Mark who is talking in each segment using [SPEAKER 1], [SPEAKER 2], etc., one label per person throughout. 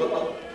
[SPEAKER 1] 고!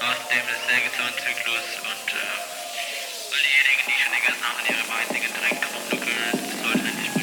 [SPEAKER 1] aus dem Sägezahnzyklus und äh, all diejenigen, die schon die ganze Nacht in ihre Beiße gedrängt haben, sollten endlich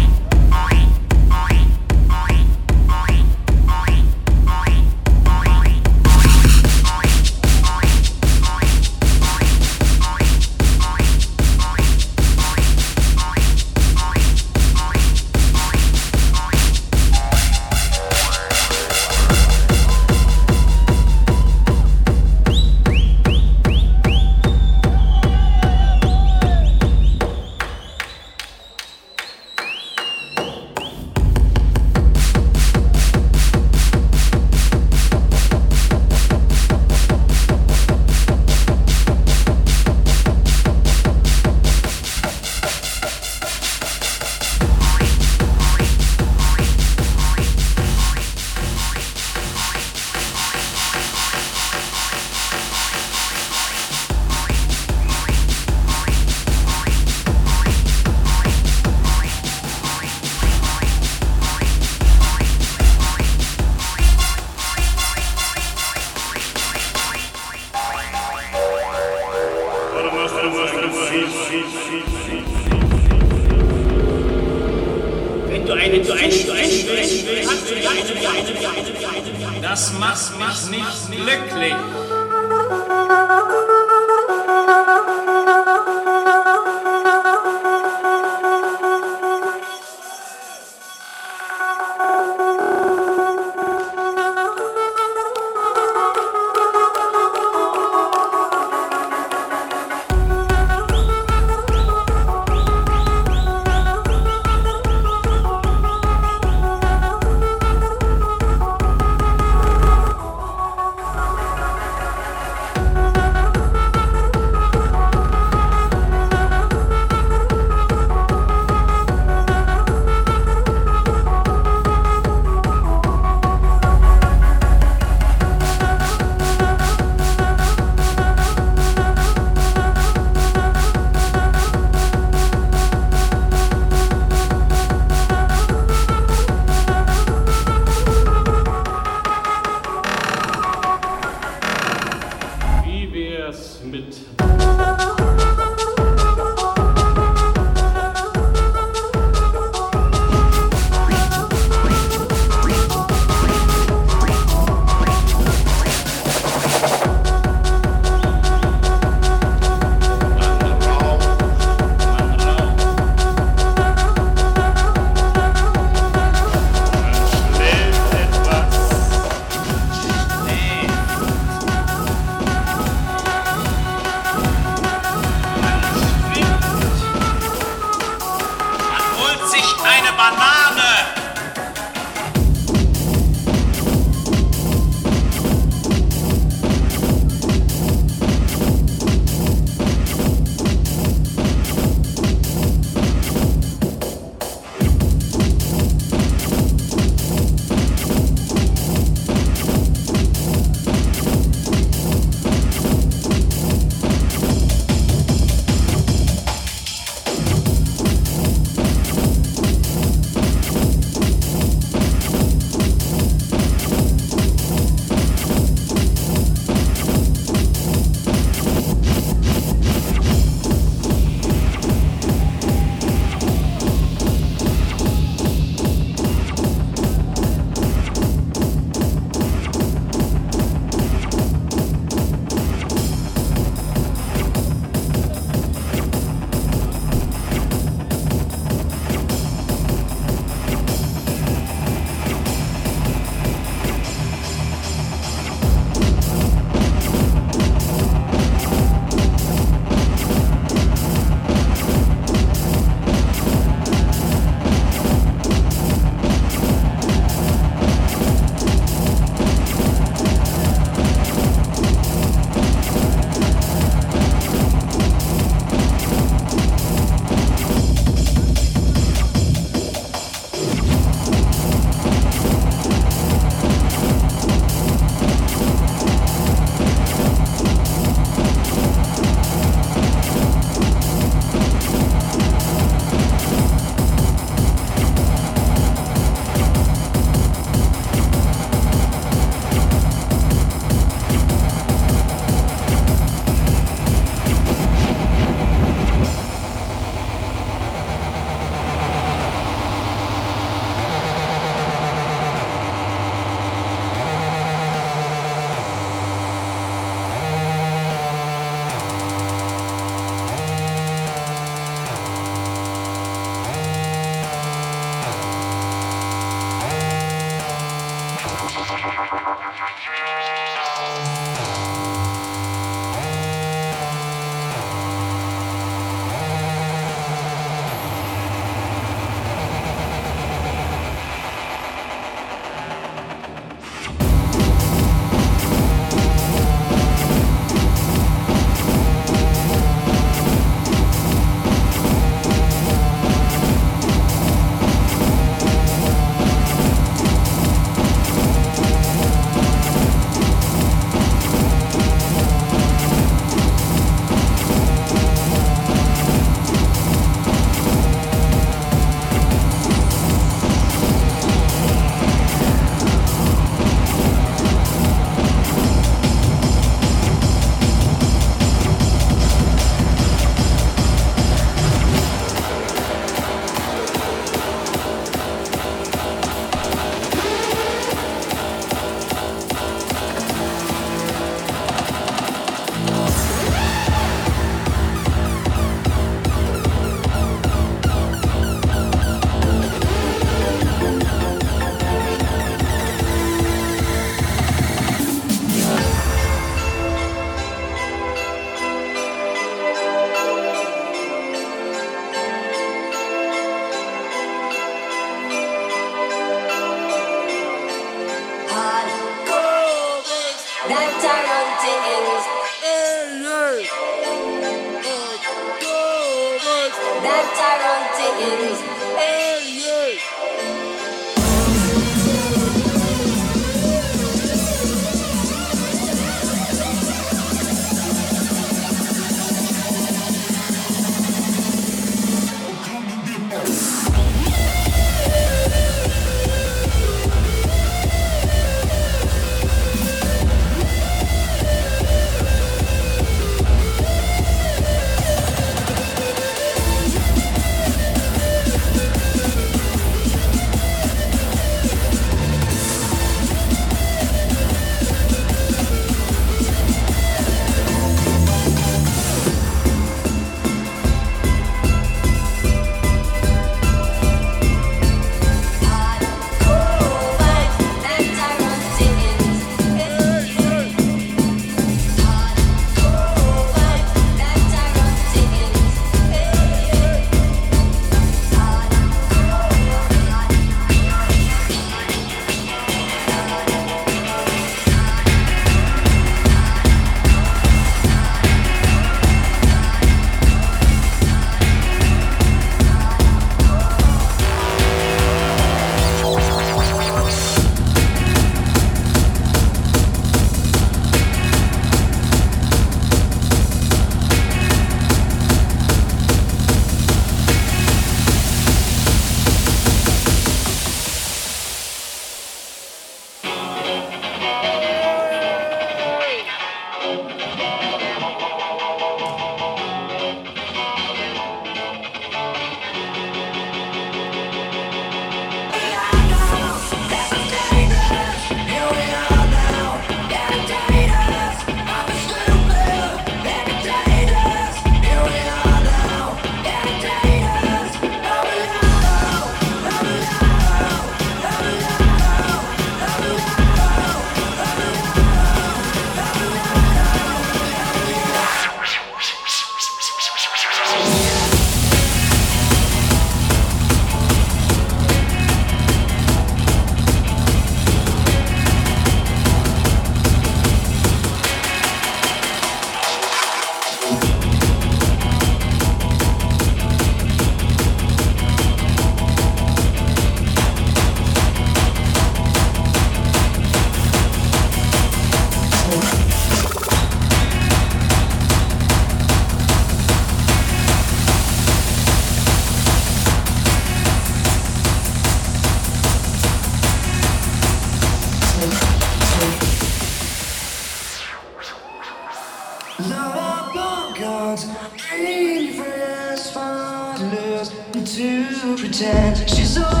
[SPEAKER 2] pretend she's all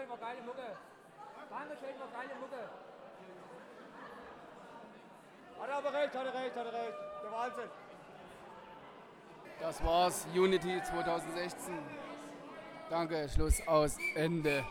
[SPEAKER 3] Dankeschön, war geile Mucke. Dankeschön, war geile Mucke.
[SPEAKER 4] Hat er aber recht, hat er recht, hat er recht. Der Wahnsinn.
[SPEAKER 5] Das war's, Unity 2016. Danke, Schluss aus, Ende.